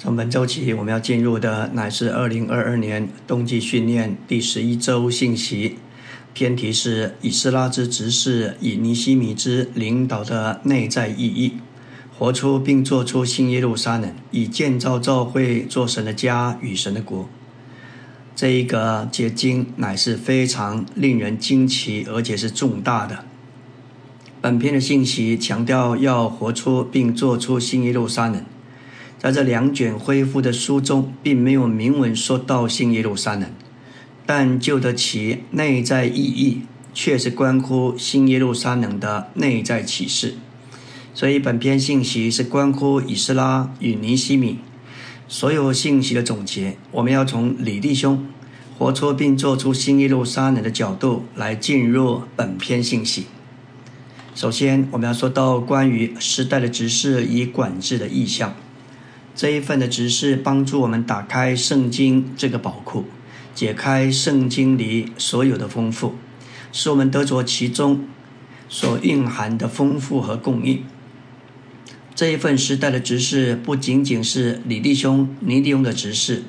从本周起，我们要进入的乃是二零二二年冬季训练第十一周信息。偏题是以斯拉之执事以尼西米之领导的内在意义，活出并做出新耶路撒冷，以建造教会做神的家与神的国。这一个结晶乃是非常令人惊奇，而且是重大的。本篇的信息强调要活出并做出新耶路撒冷。在这两卷恢复的书中，并没有明文说到新耶路撒冷，但就得其内在意义，却是关乎新耶路撒冷的内在启示。所以，本篇信息是关乎以斯拉与尼西米所有信息的总结。我们要从李弟兄活出并做出新耶路撒冷的角度来进入本篇信息。首先，我们要说到关于时代的指示与管制的意向。这一份的指示帮助我们打开圣经这个宝库，解开圣经里所有的丰富，使我们得着其中所蕴含的丰富和供应。这一份时代的指示不仅仅是李弟兄、尼弟兄的指示，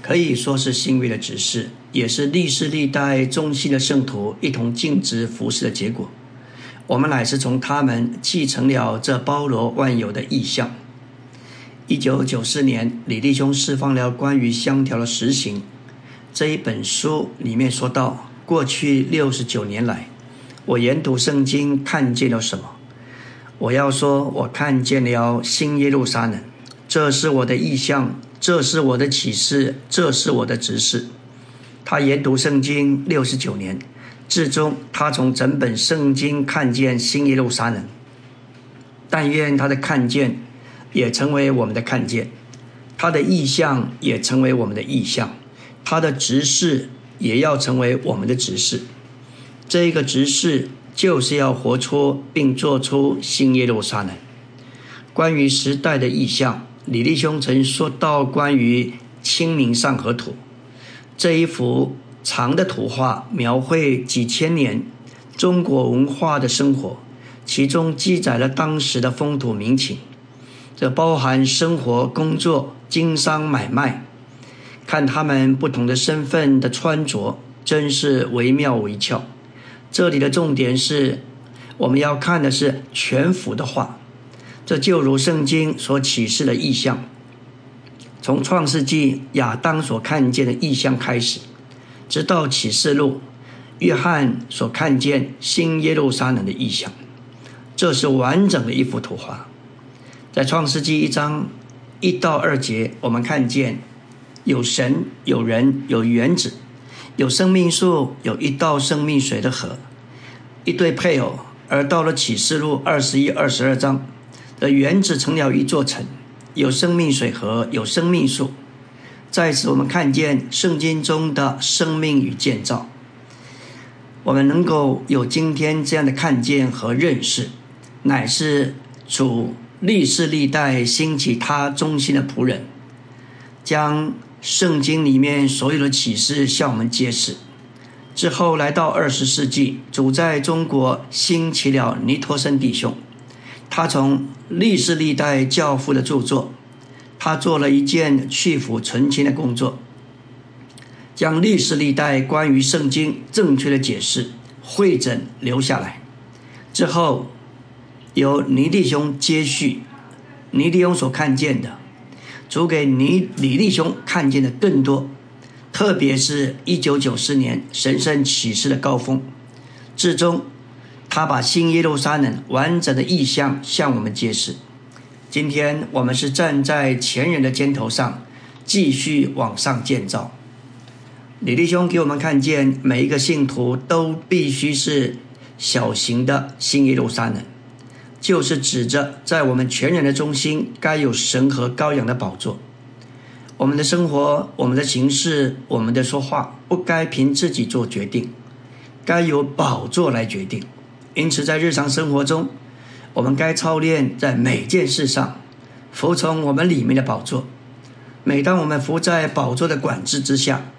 可以说是新约的指示，也是历世历代中西的圣徒一同尽职服侍的结果。我们乃是从他们继承了这包罗万有的意象。一九九四年，李弟兄释放了关于香条的实行这一本书，里面说到：过去六十九年来，我研读圣经看见了什么？我要说，我看见了新耶路撒冷，这是我的意象，这是我的启示，这是我的指示。他研读圣经六十九年，至终他从整本圣经看见新耶路撒冷。但愿他的看见。也成为我们的看见，他的意象也成为我们的意象，他的执事也要成为我们的执事。这一个执事就是要活出并做出新耶路撒冷。关于时代的意象，李立兄曾说到关于清明上河图这一幅长的图画，描绘几千年中国文化的生活，其中记载了当时的风土民情。这包含生活、工作、经商、买卖，看他们不同的身份的穿着，真是惟妙惟肖。这里的重点是，我们要看的是全幅的画。这就如圣经所启示的意象，从创世纪亚当所看见的意象开始，直到启示录约翰所看见新耶路撒冷的意象，这是完整的一幅图画。在创世纪一章一到二节，我们看见有神、有人、有原子、有生命树、有一道生命水的河、一对配偶。而到了启示录二十一、二十二章的原子成了一座城，有生命水河、有生命树。在此，我们看见圣经中的生命与建造。我们能够有今天这样的看见和认识，乃是主。历世历代兴起他中心的仆人，将圣经里面所有的启示向我们揭示。之后来到二十世纪，主在中国兴起了尼托森弟兄，他从历世历代教父的著作，他做了一件去腐存清的工作，将历世历代关于圣经正确的解释会诊留下来。之后。由尼弟兄接续，尼弟兄所看见的，主给尼李弟兄看见的更多，特别是一九九四年神圣启示的高峰，至终他把新耶路撒冷完整的意象向我们揭示。今天我们是站在前人的肩头上，继续往上建造。李弟兄给我们看见，每一个信徒都必须是小型的新耶路撒冷。就是指着在我们全人的中心，该有神和羔羊的宝座。我们的生活、我们的行事、我们的说话，不该凭自己做决定，该由宝座来决定。因此，在日常生活中，我们该操练在每件事上服从我们里面的宝座。每当我们服在宝座的管制之下，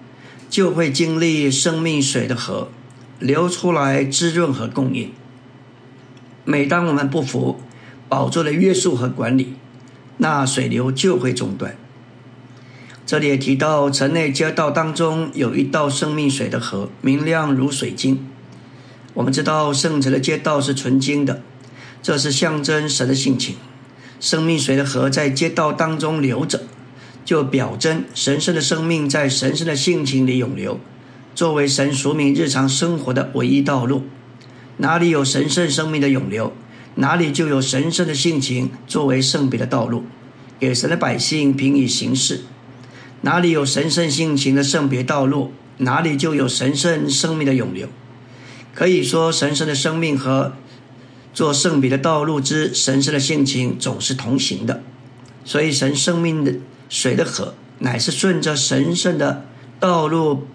就会经历生命水的河流出来滋润和供应。每当我们不服宝座的约束和管理，那水流就会中断。这里也提到，城内街道当中有一道生命水的河，明亮如水晶。我们知道圣城的街道是纯净的，这是象征神的性情。生命水的河在街道当中流着，就表征神圣的生命在神圣的性情里涌流，作为神属民日常生活的唯一道路。哪里有神圣生命的涌流，哪里就有神圣的性情作为圣别的道路，给神的百姓平以行事。哪里有神圣性情的圣别道路，哪里就有神圣生命的涌流。可以说，神圣的生命和做圣别的道路之神圣的性情总是同行的。所以，神生命的水的河，乃是顺着神圣的道路，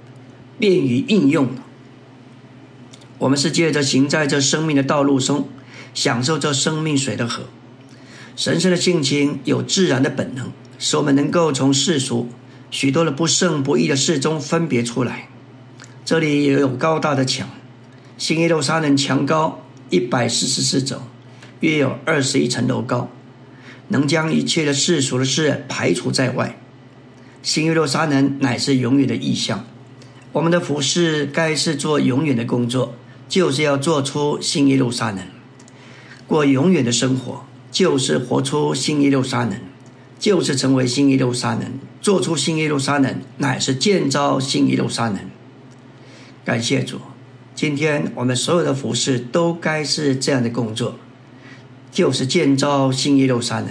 便于应用。我们是借着行在这生命的道路中，享受这生命水的河。神圣的性情有自然的本能，使我们能够从世俗许多的不圣不义的事中分别出来。这里也有高大的墙。新耶路撒冷墙高一百四十四肘，约有二十一层楼高，能将一切的世俗的事排除在外。新耶路撒冷乃是永远的意象。我们的服饰该是做永远的工作，就是要做出新耶路撒冷，过永远的生活，就是活出新耶路撒冷，就是成为新耶路撒冷，做出新耶路撒冷，乃是建造新耶路撒冷。感谢主。今天我们所有的服饰都该是这样的工作，就是建造新耶路撒冷。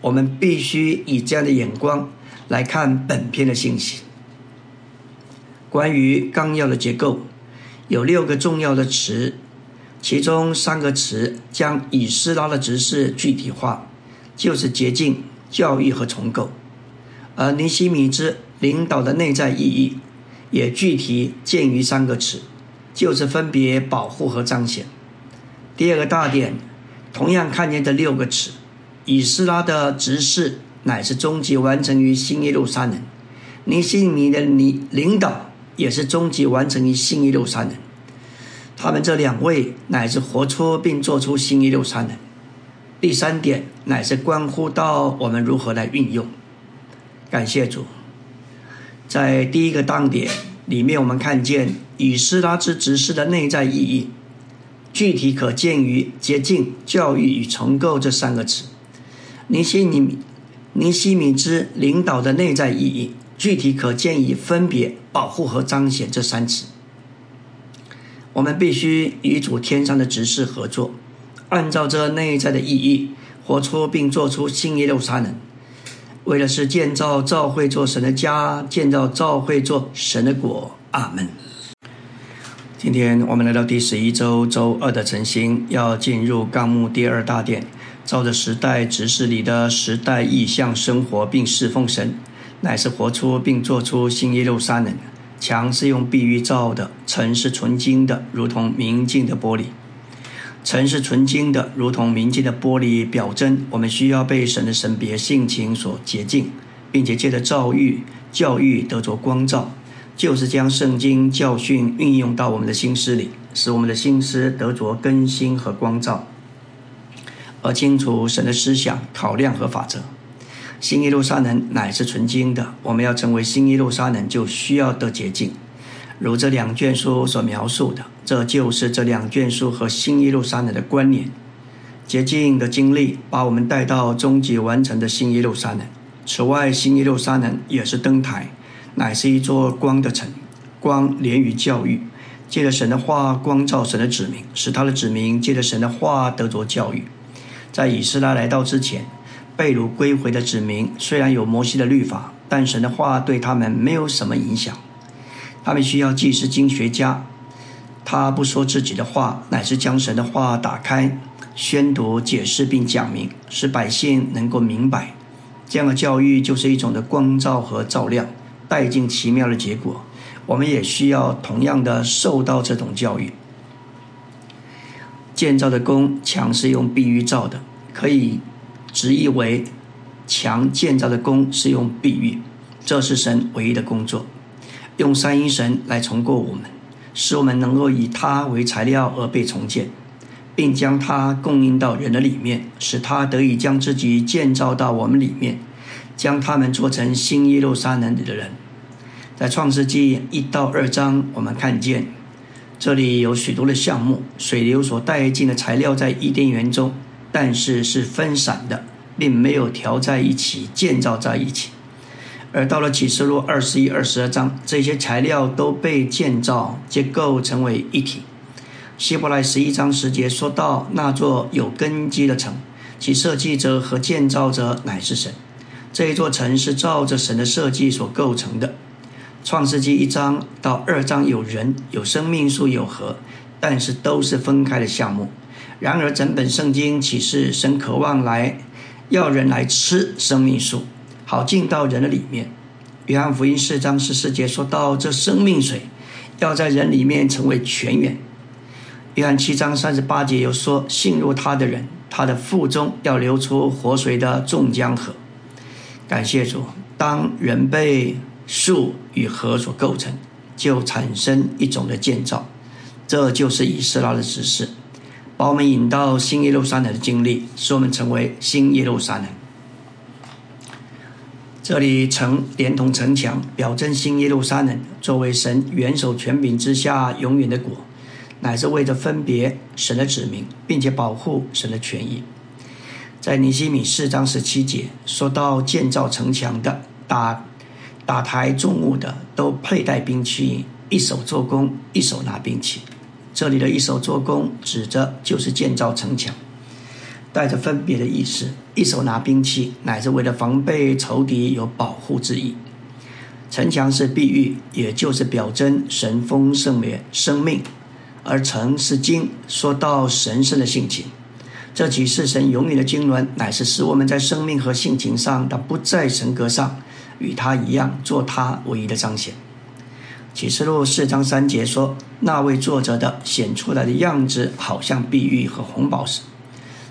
我们必须以这样的眼光来看本篇的信息。关于纲要的结构，有六个重要的词，其中三个词将以斯拉的指示具体化，就是洁净、教育和重构；而尼西米之领导的内在意义，也具体见于三个词。就是分别保护和彰显。第二个大点，同样看见这六个词，以斯拉的执事乃是终极完成于新耶路撒冷，尼西米的领领导也是终极完成于新耶路撒冷。他们这两位乃是活出并做出新耶路撒冷。第三点乃是关乎到我们如何来运用。感谢主，在第一个当点里面，我们看见。以斯拉之指示的内在意义，具体可见于“洁净、教育与重构”这三个词。尼西米尼西米之领导的内在意义，具体可见以“分别、保护和彰显”这三词。我们必须与主天上的执事合作，按照这内在的意义，活出并做出新耶路撒冷，为的是建造教会做神的家，建造教会做神的国。阿门。今天我们来到第十一周周二的晨星，要进入纲目第二大殿，照着时代指示里的时代意象生活并侍奉神，乃是活出并做出新耶路撒冷。墙是用碧玉造的，城是纯金的，如同明镜的玻璃。城是纯金的，如同明镜的玻璃，表征我们需要被神的神别性情所洁净，并且借着造育教育得着光照。就是将圣经教训运用到我们的心思里，使我们的心思得着更新和光照，而清楚神的思想、考量和法则。新耶路撒冷乃是纯净的，我们要成为新耶路撒冷，就需要得洁净。如这两卷书所描述的，这就是这两卷书和新耶路撒冷的关联。洁净的经历把我们带到终极完成的新耶路撒冷。此外，新耶路撒冷也是灯台。乃是一座光的城，光连于教育，借着神的话光照神的子民，使他的子民借着神的话得着教育。在以斯拉来到之前，被掳归回的子民虽然有摩西的律法，但神的话对他们没有什么影响。他们需要祭司经学家，他不说自己的话，乃是将神的话打开，宣读、解释并讲明，使百姓能够明白。这样的教育就是一种的光照和照亮。带进奇妙的结果，我们也需要同样的受到这种教育。建造的工墙是用碧玉造的，可以直译为墙建造的工是用碧玉，这是神唯一的工作，用三一神来重构我们，使我们能够以它为材料而被重建，并将它供应到人的里面，使他得以将自己建造到我们里面。将他们做成新耶路撒冷里的人。在创世纪一到二章，我们看见这里有许多的项目，水流所带进的材料在伊甸园中，但是是分散的，并没有调在一起建造在一起。而到了启示录二十一、二十二章，这些材料都被建造结构成为一体。希伯来十一章十节说到那座有根基的城，其设计者和建造者乃是神。这一座城是照着神的设计所构成的。创世纪一章到二章有人、有生命树、有河，但是都是分开的项目。然而整本圣经启示神渴望来要人来吃生命树，好进到人的里面。约翰福音四章十四节说到这生命水要在人里面成为泉源。约翰七章三十八节又说信入他的人，他的腹中要流出活水的众江河。感谢主，当人被树与河所构成，就产生一种的建造，这就是以斯拉的指示，把我们引到新耶路撒冷的经历，使我们成为新耶路撒冷。这里城连同城墙，表征新耶路撒冷作为神元首权柄之下永远的果，乃是为着分别神的子民，并且保护神的权益。在尼西米四章十七节说到建造城墙的打。打台重物的都佩戴兵器，一手做工，一手拿兵器。这里的一手做工，指着就是建造城墙，带着分别的意思。一手拿兵器，乃是为了防备仇敌，有保护之意。城墙是碧玉，也就是表征神丰盛的生命；而城是金，说到神圣的性情。这几是神永远的经纶，乃是使我们在生命和性情上的不在神格上。与他一样，做他唯一的彰显。启示录四章三节说：“那位作者的显出来的样子，好像碧玉和红宝石。”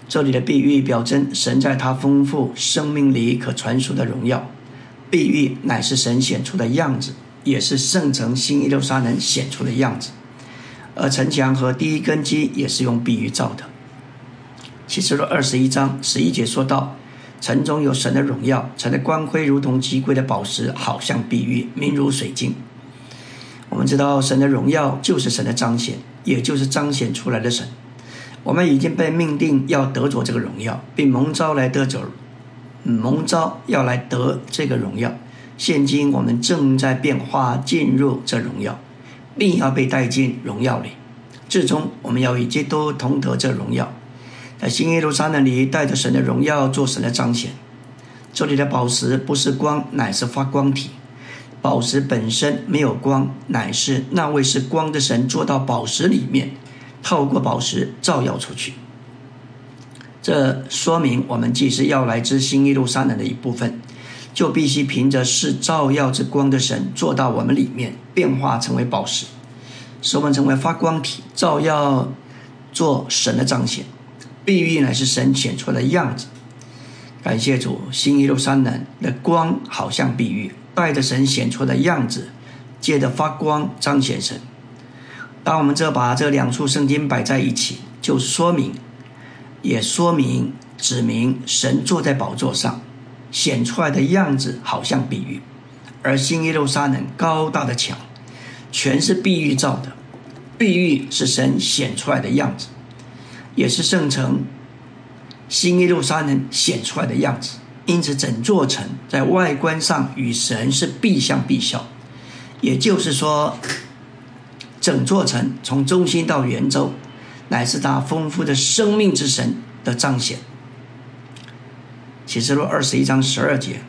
这里的碧玉表征神在他丰富生命里可传输的荣耀。碧玉乃是神显出的样子，也是圣城新耶路撒冷显出的样子。而城墙和第一根基也是用碧玉造的。启示录二十一章十一节说道。城中有神的荣耀，城的光辉如同极贵的宝石，好像碧玉，明如水晶。我们知道神的荣耀就是神的彰显，也就是彰显出来的神。我们已经被命定要得着这个荣耀，并蒙召来得着，蒙召要来得这个荣耀。现今我们正在变化进入这荣耀，并要被带进荣耀里。最终我们要与基督同得这荣耀。在新耶路撒冷里，带着神的荣耀做神的彰显。这里的宝石不是光，乃是发光体。宝石本身没有光，乃是那位是光的神做到宝石里面，透过宝石照耀出去。这说明我们既是要来之新耶路撒冷的一部分，就必须凭着是照耀之光的神做到我们里面，变化成为宝石，使我们成为发光体，照耀做神的彰显。碧玉乃是神显出来的样子，感谢主，新耶路撒冷的光好像碧玉，带着神显出的样子，借着发光彰显神。当我们这把这两处圣经摆在一起，就说明，也说明指明神坐在宝座上，显出来的样子好像碧玉，而新耶路撒冷高大的墙，全是碧玉造的，碧玉是神显出来的样子。也是圣城新耶路撒冷显出来的样子，因此整座城在外观上与神是必相必效。也就是说，整座城从中心到圆周，乃是他丰富的生命之神的彰显。启示录二十一章十二节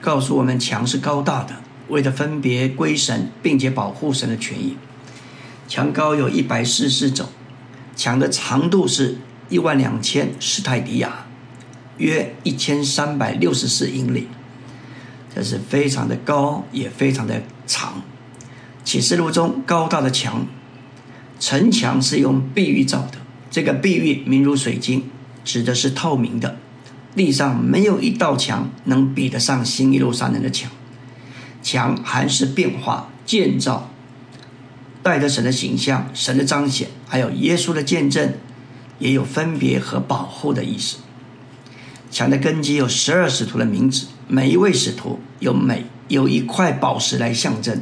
告诉我们，墙是高大的，为了分别归神，并且保护神的权益。墙高有一百四十四肘。墙的长度是一万两千斯泰迪亚，约一千三百六十四英里，这是非常的高，也非常的长。启示录中高大的墙，城墙是用碧玉造的，这个碧玉明如水晶，指的是透明的。地上没有一道墙能比得上新一路上人的墙，墙还是变化建造。带着神的形象、神的彰显，还有耶稣的见证，也有分别和保护的意思。墙的根基有十二使徒的名字，每一位使徒有每有一块宝石来象征。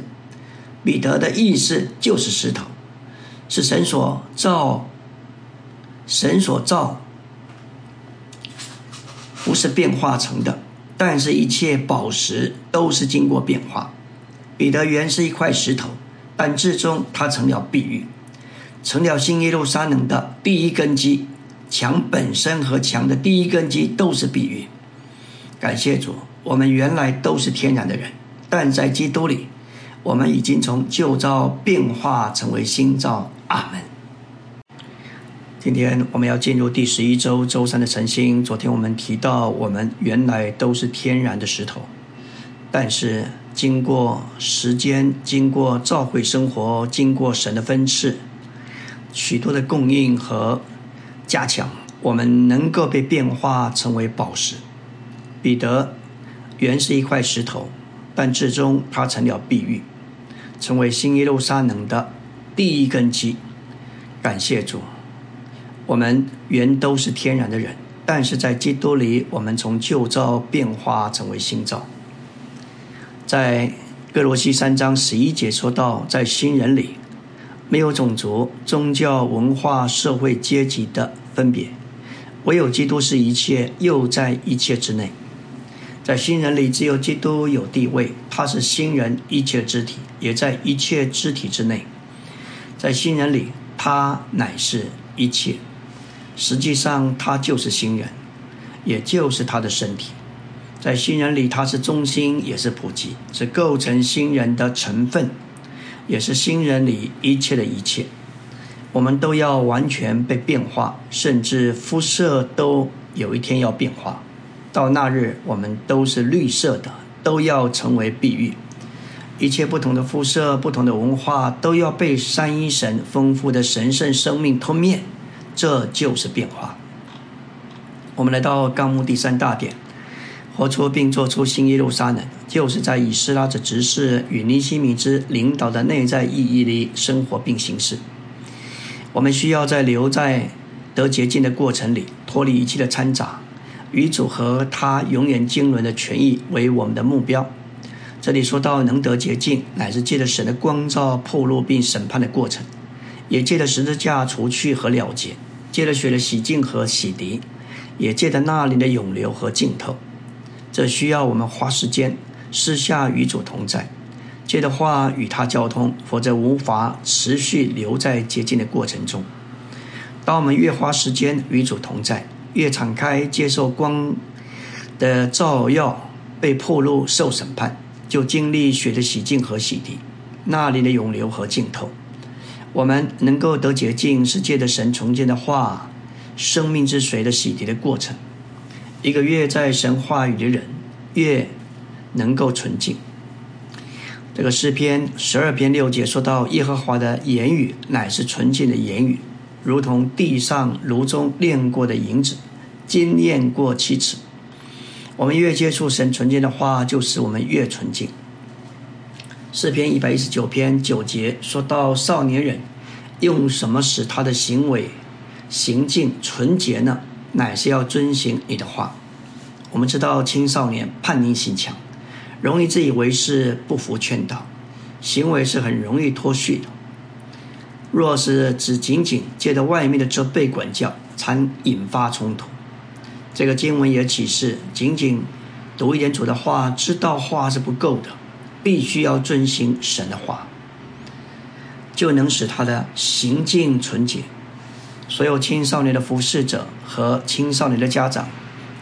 彼得的意思就是石头，是神所造，神所造，不是变化成的。但是，一切宝石都是经过变化。彼得原是一块石头，但最终他成了碧玉，成了新耶路撒冷的第一根基。墙本身和墙的第一根基都是比喻。感谢主，我们原来都是天然的人，但在基督里，我们已经从旧造变化成为新造。阿门。今天我们要进入第十一周周三的晨星。昨天我们提到，我们原来都是天然的石头，但是经过时间、经过教会生活、经过神的分赐，许多的供应和加强，我们能够被变化成为宝石。彼得原是一块石头，但最终他成了碧玉，成为新耶路撒冷的第一根基。感谢主，我们原都是天然的人，但是在基督里，我们从旧造变化成为新造。在哥罗西三章十一节说到，在新人里没有种族、宗教、文化、社会阶级的分别，唯有基督是一切，又在一切之内。在新人里，只有基督有地位，他是新人一切肢体，也在一切肢体之内。在新人里，他乃是一切，实际上他就是新人，也就是他的身体。在新人里，他是中心，也是普及，是构成新人的成分，也是新人里一切的一切。我们都要完全被变化，甚至肤色都有一天要变化。到那日，我们都是绿色的，都要成为碧玉。一切不同的肤色、不同的文化，都要被三一神丰富的神圣生命吞灭。这就是变化。我们来到纲目第三大点，活出并做出新耶路撒冷，就是在以斯拉的执事与尼西米之领导的内在意义里生活并行事。我们需要在留在得洁净的过程里，脱离一切的掺杂。与主和他永远经纶的权益为我们的目标。这里说到能得洁净，乃是借着神的光照破路并审判的过程，也借着十字架除去和了结，借着血的洗净和洗涤，也借着那里的涌流和浸透。这需要我们花时间私下与主同在，借着话与他交通，否则无法持续留在洁净的过程中。当我们越花时间与主同在，越敞开接受光的照耀，被破路受审判，就经历血的洗净和洗涤，那里的涌流和浸透。我们能够得洁净，是借着神重建的话、生命之水的洗涤的过程。一个越在神话语的人，越能够纯净。这个诗篇十二篇六节说到，耶和华的言语乃是纯净的言语。如同地上炉中炼过的银子，经验过七次。我们越接触神纯净的话，就使我们越纯净。诗篇一百一十九篇九节说到少年人用什么使他的行为行径纯洁呢？乃是要遵行你的话。我们知道青少年叛逆性强，容易自以为是，不服劝导，行为是很容易脱序的。若是只仅仅借着外面的责备管教，才引发冲突。这个经文也启示，仅仅读一点主的话，知道话是不够的，必须要遵行神的话，就能使他的行径纯洁。所有青少年的服侍者和青少年的家长，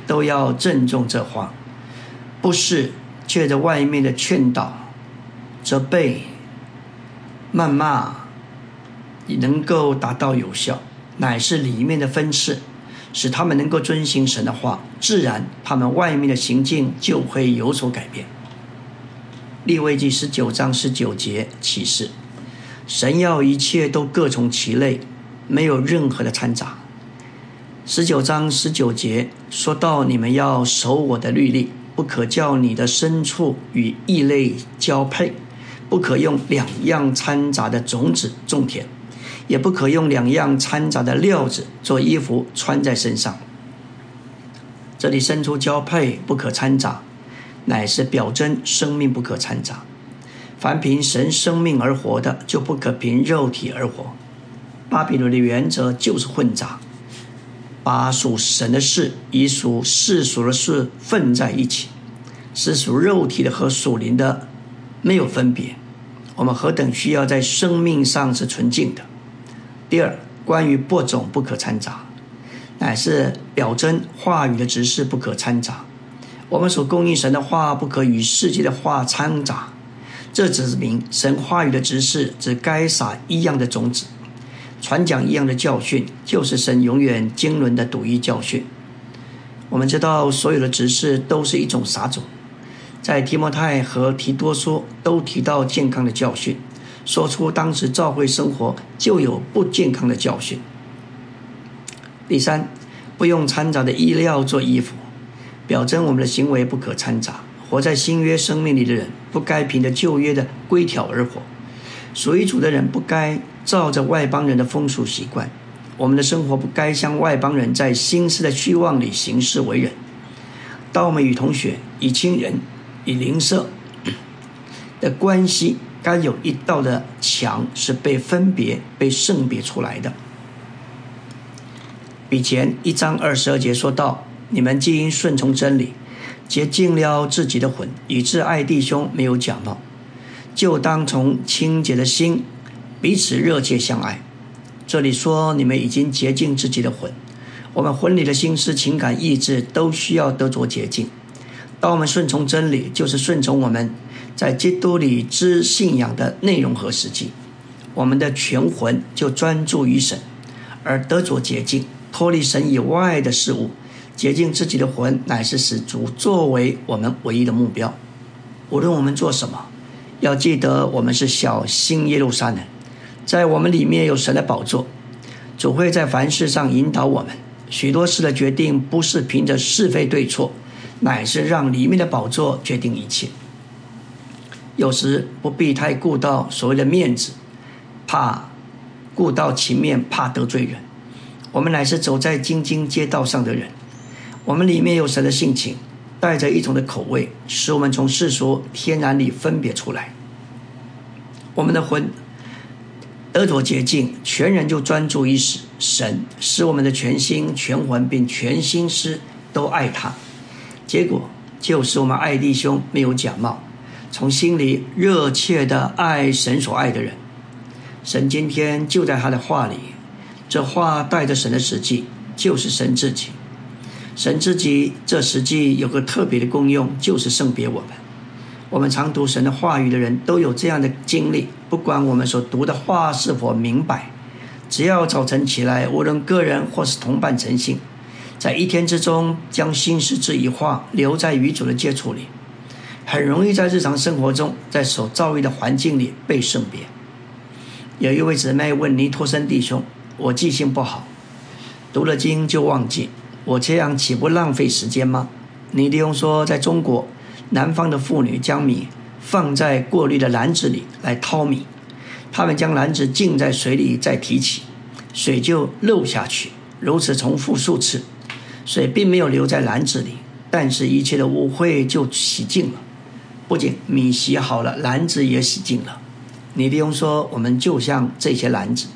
都要郑重这话，不是借着外面的劝导、责备、谩骂。能够达到有效，乃是里面的分次，使他们能够遵行神的话，自然他们外面的行径就会有所改变。立位记十九章十九节启示，神要一切都各从其类，没有任何的掺杂。十九章十九节说到，你们要守我的律例，不可叫你的牲畜与异类交配，不可用两样掺杂的种子种田。也不可用两样掺杂的料子做衣服穿在身上。这里伸出交配不可掺杂，乃是表征生命不可掺杂。凡凭神生命而活的，就不可凭肉体而活。巴比伦的原则就是混杂，把属神的事与属世俗的事混在一起，是属肉体的和属灵的没有分别。我们何等需要在生命上是纯净的。第二，关于播种不可掺杂，乃是表征话语的指示不可掺杂。我们所供应神的话不可与世界的话掺杂。这指明神话语的指示只该撒一样的种子。传讲一样的教训，就是神永远经纶的独一教训。我们知道，所有的执事都是一种撒种。在提摩太和提多书都提到健康的教训，说出当时教会生活就有不健康的教训。第三，不用掺杂的衣料做衣服，表征我们的行为不可掺杂。活在新约生命里的人，不该凭着旧约的规条而活。属于主的人不该照着外邦人的风俗习惯，我们的生活不该像外邦人在心思的虚妄里行事为人。当我们与同学、与亲人、与邻舍的关系，该有一道的墙是被分别、被圣别出来的。比前一章二十二节说到：“你们既因顺从真理，洁净了自己的魂，以致爱弟兄没有假冒。”就当从清洁的心彼此热切相爱。这里说你们已经洁净自己的魂，我们魂里的心思、情感、意志都需要得着洁净。当我们顺从真理，就是顺从我们在基督里之信仰的内容和实际。我们的全魂就专注于神，而得着洁净，脱离神以外的事物。洁净自己的魂，乃是使主作为我们唯一的目标。无论我们做什么。要记得，我们是小新耶路撒冷，在我们里面有神的宝座，主会在凡事上引导我们。许多事的决定不是凭着是非对错，乃是让里面的宝座决定一切。有时不必太顾到所谓的面子，怕顾到情面，怕得罪人。我们乃是走在京津街道上的人，我们里面有神的性情。带着一种的口味，使我们从世俗天然里分别出来。我们的魂得着洁净，全人就专注于神，神使我们的全心、全魂并全心思都爱他。结果就是我们爱弟兄没有假冒，从心里热切的爱神所爱的人。神今天就在他的话里，这话带着神的实际，就是神自己。神自己这实际有个特别的功用，就是圣别我们。我们常读神的话语的人都有这样的经历，不管我们所读的话是否明白，只要早晨起来，无论个人或是同伴诚信，在一天之中将心事这一话留在与主的接触里，很容易在日常生活中，在所遭遇的环境里被圣别。有一位姊妹问尼托森弟兄：“我记性不好，读了经就忘记。”我这样岂不浪费时间吗？尼利翁说，在中国，南方的妇女将米放在过滤的篮子里来淘米，他们将篮子浸在水里再提起，水就漏下去，如此重复数次，水并没有留在篮子里，但是一切的污秽就洗净了。不仅米洗好了，篮子也洗净了。尼利翁说，我们就像这些篮子，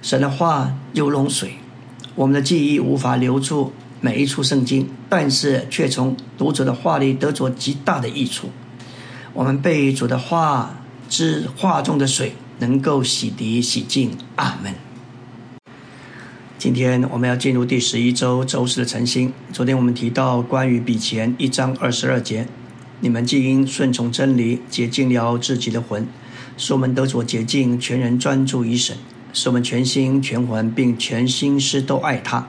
神的话又弄水。我们的记忆无法留住每一处圣经，但是却从读者的话里得着极大的益处。我们被主的话之话中的水能够洗涤洗净。阿门。今天我们要进入第十一周周四的晨星。昨天我们提到关于比前一章二十二节，你们既因顺从真理，洁净了自己的魂，使我们得着洁净，全人专注于神。使我们全心全魂并全心思都爱他，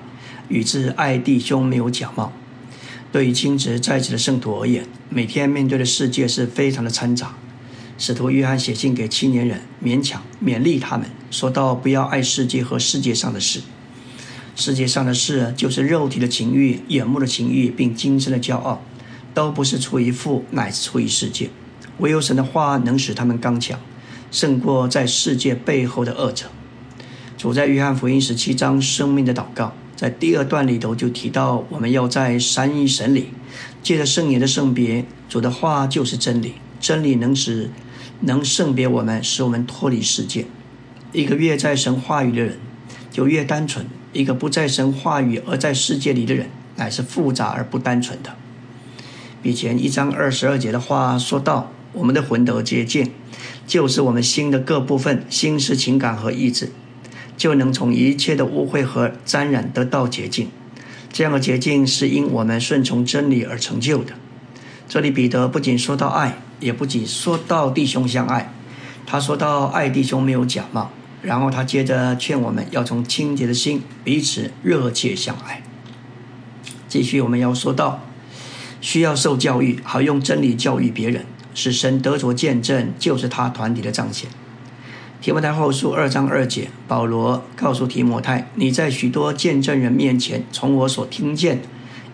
与之爱弟兄没有假冒。对于亲职在职的圣徒而言，每天面对的世界是非常的掺杂。使徒约翰写信给青年人，勉强勉励他们，说到不要爱世界和世界上的事。世界上的事就是肉体的情欲、眼目的情欲，并今生的骄傲，都不是出于父，乃是出于世界。唯有神的话能使他们刚强，胜过在世界背后的恶者。主在约翰福音十七章生命的祷告，在第二段里头就提到，我们要在三一神里，借着圣言的圣别，主的话就是真理，真理能使能圣别我们，使我们脱离世界。一个越在神话语的人，就越单纯；一个不在神话语而在世界里的人，乃是复杂而不单纯的。比前一章二十二节的话说到：“我们的魂得接近，就是我们心的各部分，心是情感和意志，就能从一切的污秽和沾染得到洁净。这样的洁净是因我们顺从真理而成就的。”这里彼得不仅说到爱，也不仅说到弟兄相爱，他说到爱弟兄没有假冒，然后他接着劝我们要从清洁的心彼此热切相爱。继续，我们要说到。需要受教育，好用真理教育别人，使神得着见证，就是他团体的彰显。提摩太后书二章二节，保罗告诉提摩太：“你在许多见证人面前，从我所听见，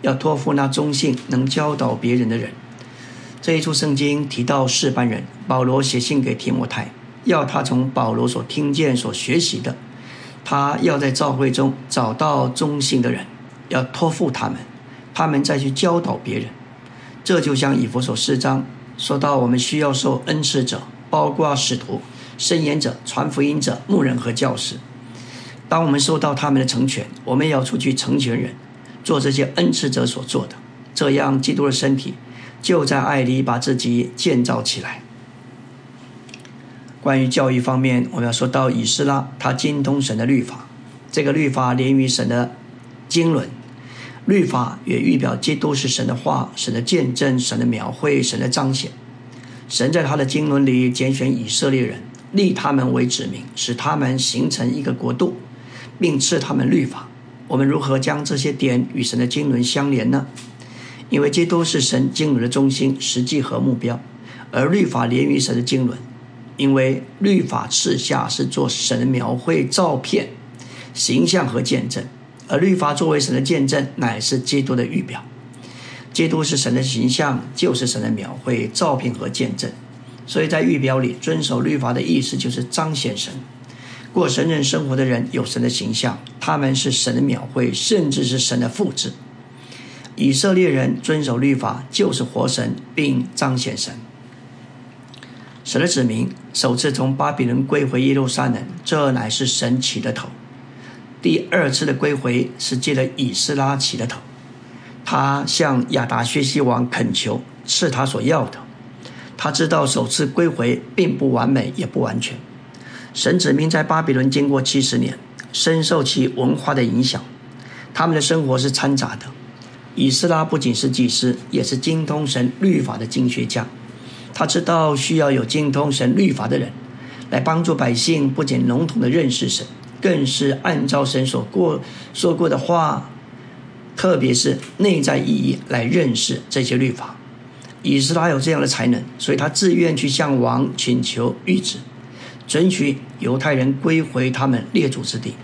要托付那忠信、能教导别人的人。”这一处圣经提到四班人，保罗写信给提摩太，要他从保罗所听见、所学习的，他要在教会中找到忠信的人，要托付他们，他们再去教导别人。这就像以弗所四章说到，我们需要受恩赐者，包括使徒、圣言者、传福音者、牧人和教师。当我们受到他们的成全，我们也要出去成全人，做这些恩赐者所做的。这样，基督的身体就在爱里把自己建造起来。关于教育方面，我们要说到以斯拉，他精通神的律法，这个律法连于神的经纶。律法也预表基督是神的话、神的见证、神的描绘、神的彰显。神在他的经纶里拣选以色列人，立他们为子民，使他们形成一个国度，并赐他们律法。我们如何将这些点与神的经纶相连呢？因为基督是神经纶的中心、实际和目标，而律法连于神的经纶，因为律法赐下是做神的描绘、照片、形象和见证。而律法作为神的见证，乃是基督的预表。基督是神的形象，就是神的描绘、照片和见证。所以在预表里，遵守律法的意思就是彰显神。过神人生活的人有神的形象，他们是神的描绘，甚至是神的复制。以色列人遵守律法，就是活神，并彰显神。神的子民首次从巴比伦归回耶路撒冷，这乃是神起的头。第二次的归回是借了以斯拉起的头，他向亚达薛西王恳求赐他所要的。他知道首次归回并不完美，也不完全。神子民在巴比伦经过七十年，深受其文化的影响，他们的生活是掺杂的。以斯拉不仅是祭司，也是精通神律法的经学家。他知道需要有精通神律法的人，来帮助百姓，不仅笼统的认识神。更是按照神所过说过的话，特别是内在意义来认识这些律法。以斯拉有这样的才能，所以他自愿去向王请求谕旨，准许犹太人归回他们列祖之地。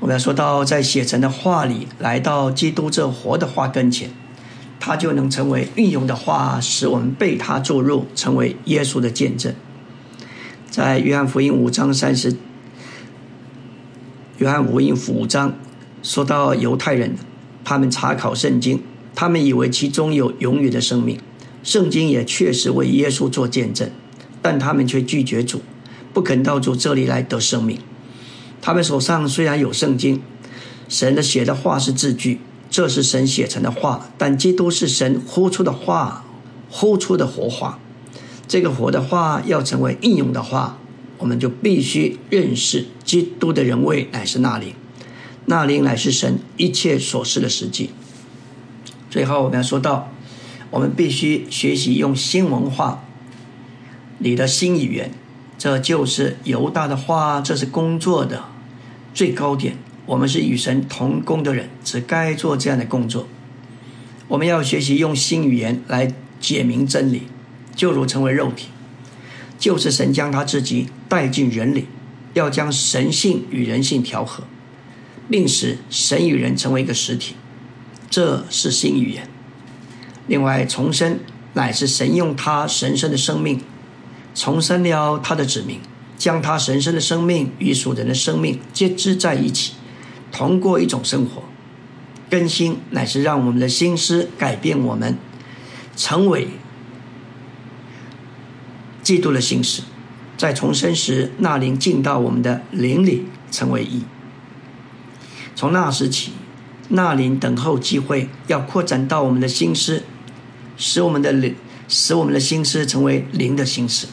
我们要说到，在写成的话里，来到基督这活的话跟前，他就能成为运用的话，使我们被他注入，成为耶稣的见证。在约翰福音五章三十。约翰福音五章说到犹太人，他们查考圣经，他们以为其中有永远的生命，圣经也确实为耶稣做见证，但他们却拒绝主，不肯到主这里来得生命。他们手上虽然有圣经，神的写的话是字句，这是神写成的话，但基督是神呼出的话，呼出的活话。这个活的话要成为应用的话。我们就必须认识基督的人位乃是那灵，那灵乃是神一切所示的实际。最后我们要说到，我们必须学习用新文化你的新语言，这就是犹大的话，这是工作的最高点。我们是与神同工的人，只该做这样的工作。我们要学习用新语言来解明真理，就如成为肉体。就是神将他自己带进人里，要将神性与人性调和，并使神与人成为一个实体，这是新语言。另外，重生乃是神用他神圣的生命重生了他的子民，将他神圣的生命与属人的生命接织在一起，同过一种生活。更新乃是让我们的心思改变我们，成为基督的心思。在重生时，那灵进到我们的灵里，成为一。从那时起，那灵等候机会，要扩展到我们的心思，使我们的灵，使我们的心思成为灵的心思。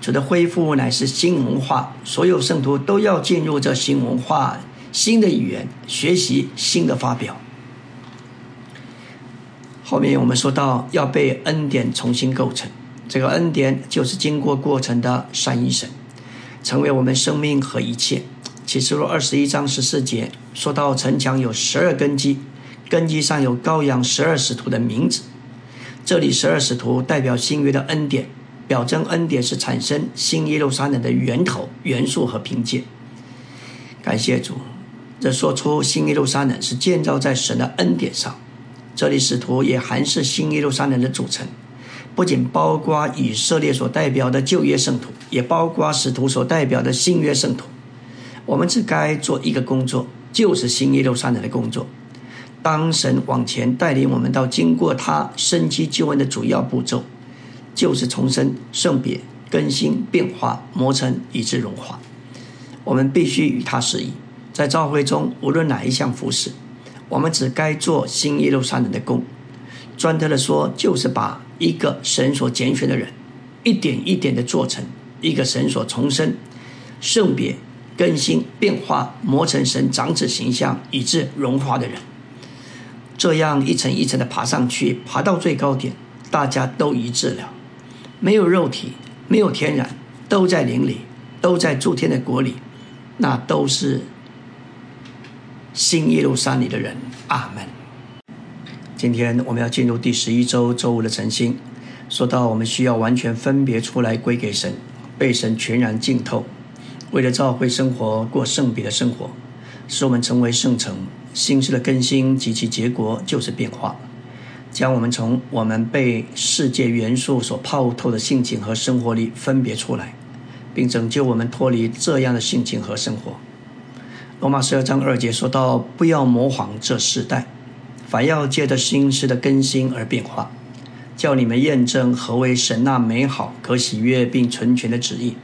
主的恢复乃是新文化，所有圣徒都要进入这新文化、新的语言，学习新的发表。后面我们说到要被恩典重新构成，这个恩典就是经过过程的善一神，成为我们生命和一切。启示录二十一章十四节说到城墙有十二根基，根基上有羔羊十二使徒的名字，这里十二使徒代表新约的恩典。表征恩典是产生新耶路撒冷的源头、元素和凭借。感谢主，这说出新耶路撒冷是建造在神的恩典上。这里使徒也还是新耶路撒冷的组成，不仅包括以色列所代表的旧约圣徒，也包括使徒所代表的新约圣徒。我们只该做一个工作，就是新耶路撒冷的工作。当神往前带领我们到经过他生机救恩的主要步骤。就是重生、圣别、更新、变化、磨成，以致融化。我们必须与他适宜。在召会中，无论哪一项服饰，我们只该做新耶路撒冷的工。专特的说，就是把一个神所拣选的人，一点一点的做成一个神所重生、圣别、更新、变化、磨成神长子形象，以致融化的人。这样一层一层的爬上去，爬到最高点，大家都一致了。没有肉体，没有天然，都在灵里，都在诸天的国里，那都是新耶路撒冷里的人。阿门。今天我们要进入第十一周周五的晨星，说到我们需要完全分别出来归给神，被神全然浸透，为了照会生活过圣别的生活，使我们成为圣城。心事的更新及其结果就是变化。将我们从我们被世界元素所泡透的性情和生活里分别出来，并拯救我们脱离这样的性情和生活。罗马十二章二节说到：“不要模仿这世代，反要借着心思的更新而变化，叫你们验证何为神那美好、可喜悦并纯全的旨意。”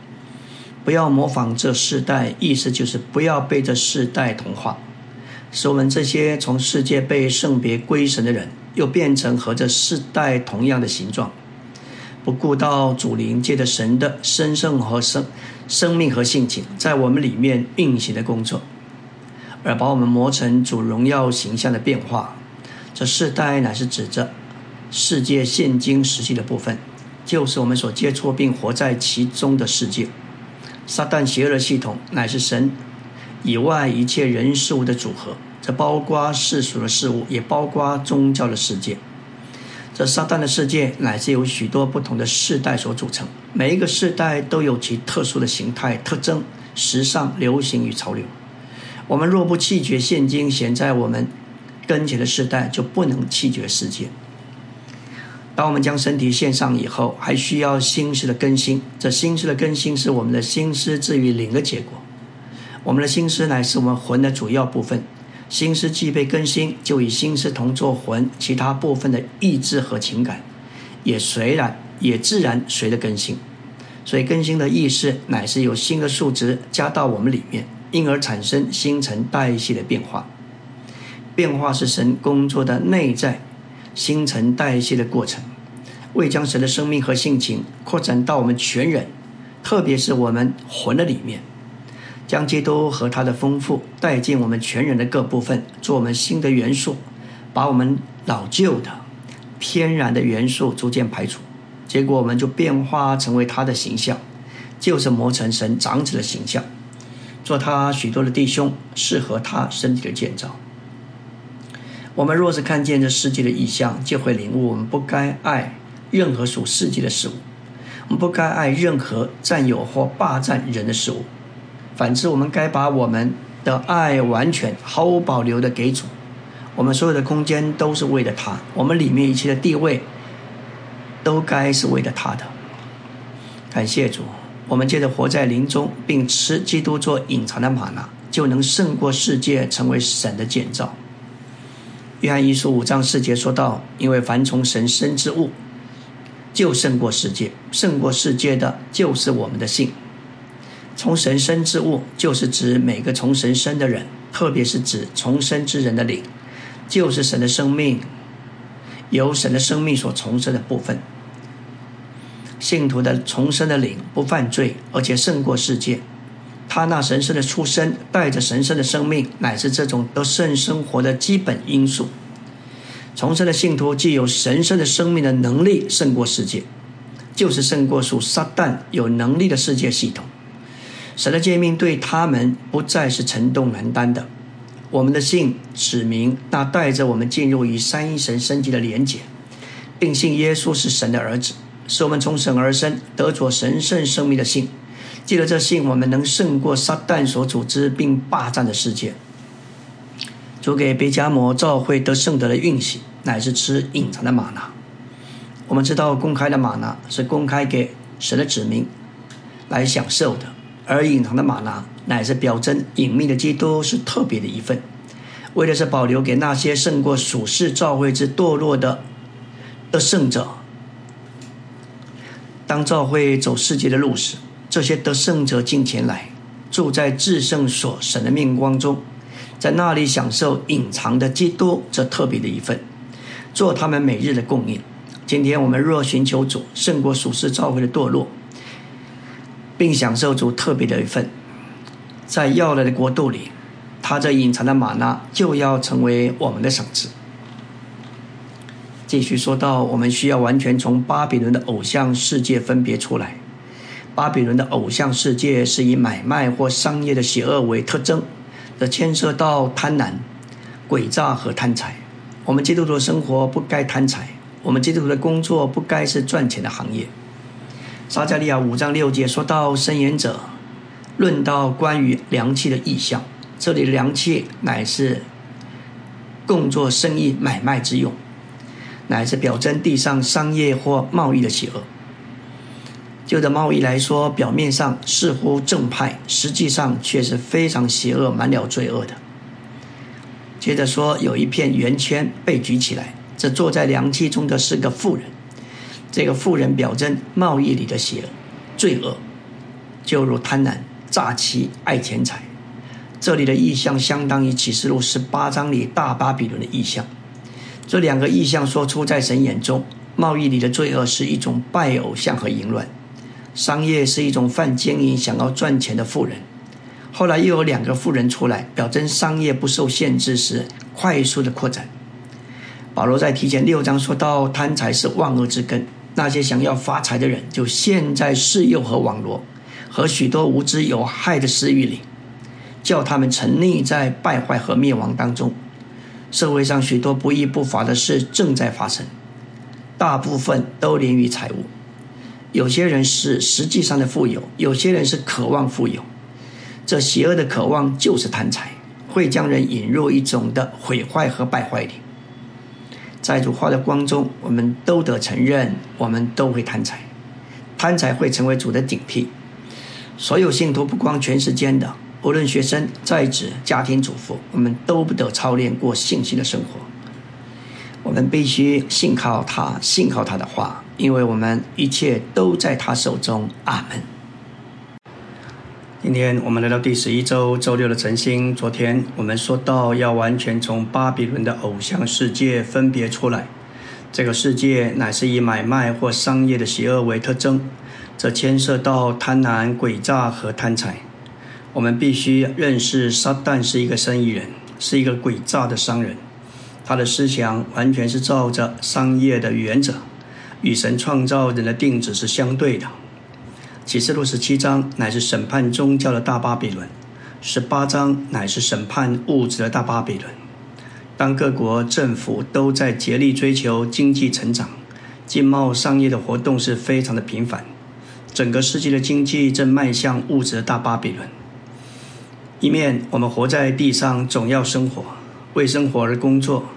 不要模仿这世代，意思就是不要被这世代同化，使我们这些从世界被圣别归神的人。又变成和这世代同样的形状，不顾到主灵借着神的神圣和生生命和性情，在我们里面运行的工作，而把我们磨成主荣耀形象的变化。这世代乃是指着世界现今时期的部分，就是我们所接触并活在其中的世界。撒旦邪恶的系统乃是神以外一切人事物的组合。这包括世俗的事物，也包括宗教的世界。这撒旦的世界乃是由许多不同的世代所组成，每一个世代都有其特殊的形态、特征、时尚、流行与潮流。我们若不弃绝现今显在我们跟前的世代，就不能弃绝世界。当我们将身体献上以后，还需要心思的更新。这心思的更新是我们的心思至于灵的结果。我们的心思乃是我们魂的主要部分。心思既被更新，就与心思同作魂，其他部分的意志和情感也随然也自然随着更新。所以更新的意识乃是有新的数值加到我们里面，因而产生新陈代谢的变化。变化是神工作的内在新陈代谢的过程，为将神的生命和性情扩展到我们全人，特别是我们魂的里面。将基督和他的丰富带进我们全人的各部分，做我们新的元素，把我们老旧的、天然的元素逐渐排除，结果我们就变化成为他的形象，就是磨成神长子的形象，做他许多的弟兄，适合他身体的建造。我们若是看见这世界的意象，就会领悟我们不该爱任何属世界的事物，我们不该爱任何占有或霸占人的事物。反之，我们该把我们的爱完全毫无保留的给主。我们所有的空间都是为了他，我们里面一切的地位都该是为了他的。感谢主，我们借着活在灵中，并吃基督做隐藏的玛纳，就能胜过世界，成为神的建造。约翰一书五章四节说到：“因为凡从神生之物，就胜过世界；胜过世界的，就是我们的信。从神生之物，就是指每个从神生的人，特别是指重生之人的灵，就是神的生命，由神的生命所重生的部分。信徒的重生的灵不犯罪，而且胜过世界。”他那神圣的出生，带着神圣的生命，乃是这种得胜生活的基本因素。重生的信徒既有神圣的生命的能力胜过世界，就是胜过属撒旦有能力的世界系统。神的诫命对他们不再是沉重难担的。我们的信指明那带着我们进入与三一神升级的连结，并信耶稣是神的儿子，是我们从神而生得着神圣生命的信。借着这信，我们能胜过撒旦所组织并霸占的世界。主给别加摩召会得胜德的运行，乃是吃隐藏的玛拿。我们知道，公开的玛拿是公开给神的子民来享受的，而隐藏的玛拿乃是表征隐秘的基督是特别的一份，为的是保留给那些胜过属世召会之堕落的的胜者。当召会走世界的路时，这些得胜者进前来，住在至圣所神的面光中，在那里享受隐藏的基督这特别的一份，做他们每日的供应。今天我们若寻求主胜过属世召会的堕落，并享受主特别的一份，在要来的国度里，他这隐藏的玛纳就要成为我们的赏赐。继续说到，我们需要完全从巴比伦的偶像世界分别出来。巴比伦的偶像世界是以买卖或商业的邪恶为特征，这牵涉到贪婪、诡诈和贪财。我们基督徒的生活不该贪财，我们基督徒的工作不该是赚钱的行业。撒加利亚五章六节说到，申言者论到关于良器的意象，这里的良器乃是共做生意买卖之用，乃是表征地上商业或贸易的邪恶。就的贸易来说，表面上似乎正派，实际上却是非常邪恶、满了罪恶的。接着说，有一片圆圈被举起来，这坐在凉气中的是个妇人。这个妇人表征贸易里的邪恶、罪恶，就如贪婪、诈欺、爱钱财。这里的意象相当于启示录十八章里大巴比伦的意象。这两个意象说出，在神眼中，贸易里的罪恶是一种拜偶像和淫乱。商业是一种犯奸淫、想要赚钱的富人。后来又有两个富人出来，表征商业不受限制时快速的扩展。保罗在提前六章说到，贪财是万恶之根。那些想要发财的人，就陷在世诱和网罗和许多无知有害的私欲里，叫他们沉溺在败坏和灭亡当中。社会上许多不义不法的事正在发生，大部分都连于财物。有些人是实际上的富有，有些人是渴望富有。这邪恶的渴望就是贪财，会将人引入一种的毁坏和败坏里。在主化的光中，我们都得承认，我们都会贪财，贪财会成为主的顶替。所有信徒，不光全世间的，无论学生、在职、家庭主妇，我们都不得操练过信心的生活。我们必须信靠他，信靠他的话。因为我们一切都在他手中，阿门。今天我们来到第十一周周六的晨星。昨天我们说到要完全从巴比伦的偶像世界分别出来，这个世界乃是以买卖或商业的邪恶为特征，这牵涉到贪婪、诡诈和贪财。我们必须认识撒旦是一个生意人，是一个诡诈的商人，他的思想完全是照着商业的原则。与神创造人的定旨是相对的。启示录十七章乃是审判宗教的大巴比伦，十八章乃是审判物质的大巴比伦。当各国政府都在竭力追求经济成长，经贸商业的活动是非常的频繁，整个世界的经济正迈向物质的大巴比伦。一面我们活在地上，总要生活，为生活而工作，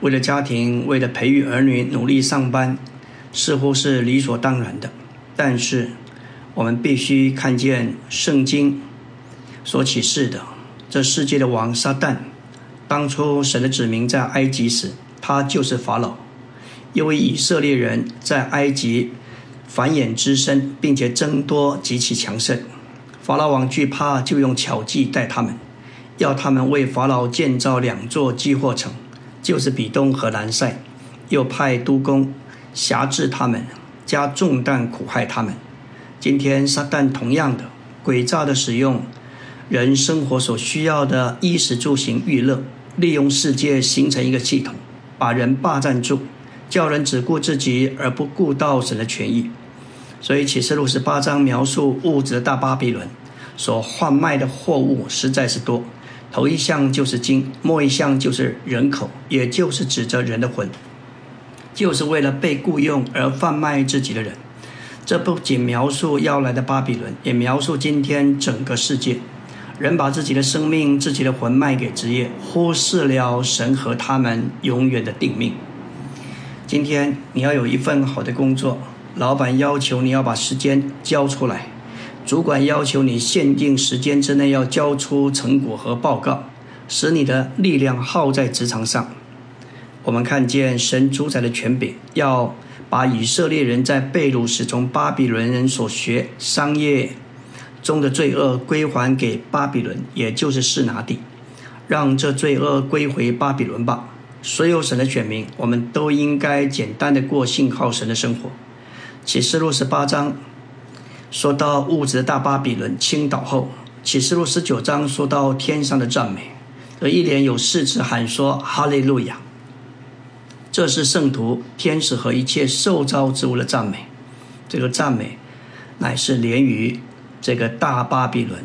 为了家庭，为了培育儿女，努力上班。似乎是理所当然的，但是我们必须看见圣经所启示的，这世界的王撒旦当初神的子民在埃及时，他就是法老，因为以色列人在埃及繁衍滋生，并且增多极其强盛。法老王惧怕，就用巧计待他们，要他们为法老建造两座积货城，就是比东和南塞，又派督工辖制他们，加重担苦害他们。今天撒旦同样的诡诈的使用人生活所需要的衣食住行娱乐，利用世界形成一个系统，把人霸占住，叫人只顾自己而不顾到神的权益。所以启示录十八章描述物质的大巴比伦所贩卖的货物实在是多，头一项就是金，末一项就是人口，也就是指着人的魂，就是为了被雇佣而贩卖自己的人。这不仅描述要来的巴比伦，也描述今天整个世界，人把自己的生命、自己的魂卖给职业，忽视了神和他们永远的定命。今天你要有一份好的工作。老板要求你要把时间交出来，主管要求你限定时间之内要交出成果和报告，使你的力量耗在职场上。我们看见神主宰的权柄，要把以色列人在被掳时从巴比伦人所学商业中的罪恶归还给巴比伦，也就是示拿地，让这罪恶归回巴比伦吧。所有神的选民，我们都应该简单的过信靠神的生活。启示录十八章说到物质的大巴比伦倾倒后，启示录十九章说到天上的赞美，而一连有四次喊说哈利路亚。这是圣徒、天使和一切受召之物的赞美。这个赞美乃是连于这个大巴比伦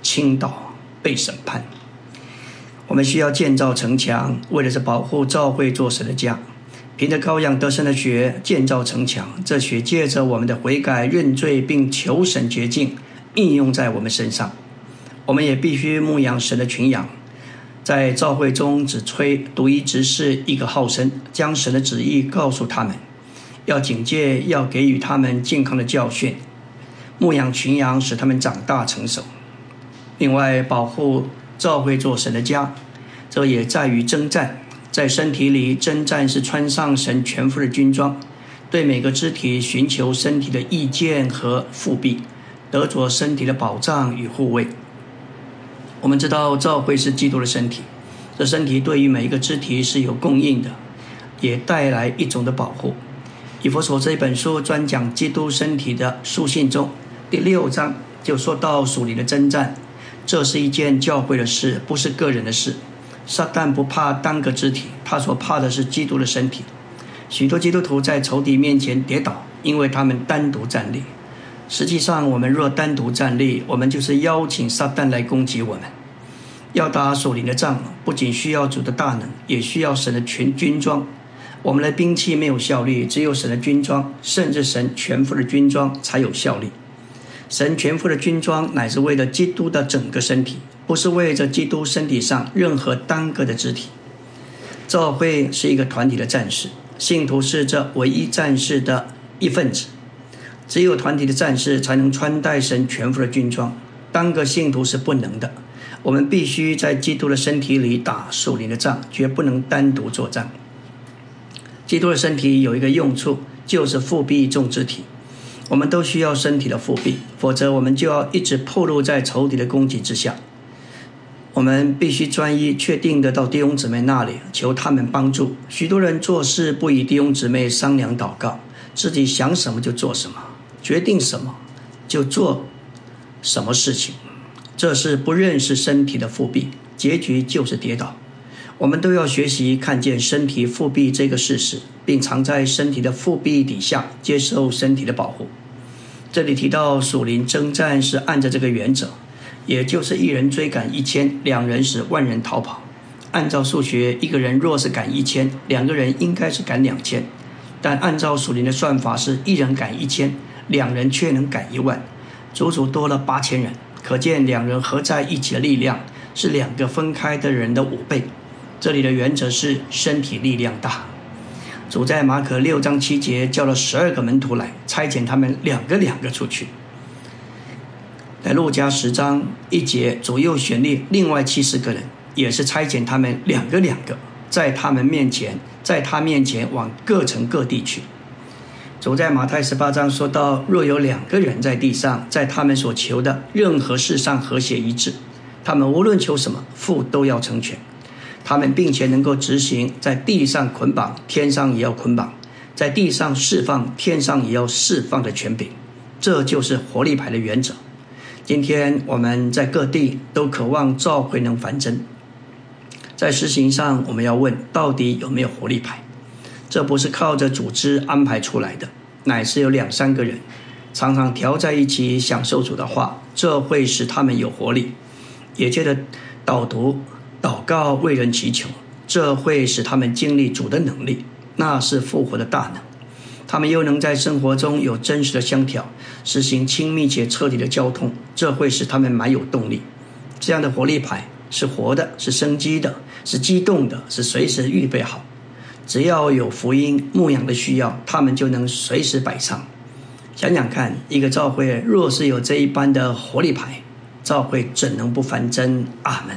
倾倒被审判。我们需要建造城墙，为的是保护教会做神的家。凭着羔羊得胜的血建造城墙，这血借着我们的悔改认罪并求神洁净，应用在我们身上。我们也必须牧养神的群羊，在召会中只吹独一直是一个号声，将神的旨意告诉他们，要警戒，要给予他们健康的教训，牧养群羊，使他们长大成熟。另外，保护召会做神的家，这也在于征战。在身体里征战是穿上神全副的军装，对每个肢体寻求身体的意见和复辟，得着身体的保障与护卫。我们知道教会是基督的身体，这身体对于每一个肢体是有供应的，也带来一种的保护。以佛所这一本书专讲基督身体的书信中，第六章就说到属灵的征战，这是一件教会的事，不是个人的事。撒旦不怕单个肢体，他所怕的是基督的身体。许多基督徒在仇敌面前跌倒，因为他们单独站立。实际上，我们若单独站立，我们就是邀请撒旦来攻击我们。要打属灵的仗，不仅需要主的大能，也需要神的全军装。我们的兵器没有效力，只有神的军装，甚至神全副的军装才有效力。神全副的军装，乃是为了基督的整个身体。不是为着基督身体上任何单个的肢体，教会是一个团体的战士，信徒是这唯一战士的一份子。只有团体的战士才能穿戴神全副的军装，单个信徒是不能的。我们必须在基督的身体里打属灵的仗，绝不能单独作战。基督的身体有一个用处，就是复辟众肢体。我们都需要身体的复辟，否则我们就要一直暴露在仇敌的攻击之下。我们必须专一、确定的到弟兄姊妹那里求他们帮助。许多人做事不与弟兄姊妹商量祷告，自己想什么就做什么，决定什么就做什么事情，这是不认识身体的复辟，结局就是跌倒。我们都要学习看见身体复辟这个事实，并藏在身体的复辟底下，接受身体的保护。这里提到属灵征战是按照这个原则。也就是一人追赶一千，两人使万人逃跑。按照数学，一个人若是赶一千，两个人应该是赶两千。但按照属灵的算法，是一人赶一千，两人却能赶一万，足足多了八千人。可见两人合在一起的力量是两个分开的人的五倍。这里的原则是身体力量大。主在马可六章七节叫了十二个门徒来，差遣他们两个两个出去。在路加十章一节左右选立另外七十个人，也是差遣他们两个两个，在他们面前，在他面前往各城各地去。走在马太十八章说到：若有两个人在地上，在他们所求的任何事上和谐一致，他们无论求什么，父都要成全。他们并且能够执行在地上捆绑，天上也要捆绑；在地上释放，天上也要释放的权柄。这就是活力牌的原则。今天我们在各地都渴望召会能繁增，在实行上，我们要问到底有没有活力牌？这不是靠着组织安排出来的，乃是有两三个人常常调在一起享受主的话，这会使他们有活力；也借着导读、祷告为人祈求，这会使他们经历主的能力，那是复活的大能。他们又能在生活中有真实的相调，实行亲密且彻底的交通，这会使他们蛮有动力。这样的活力牌是活的，是生机的，是激动的，是随时预备好。只要有福音牧养的需要，他们就能随时摆上。想想看，一个教会若是有这一般的活力牌，教会怎能不繁增？阿门。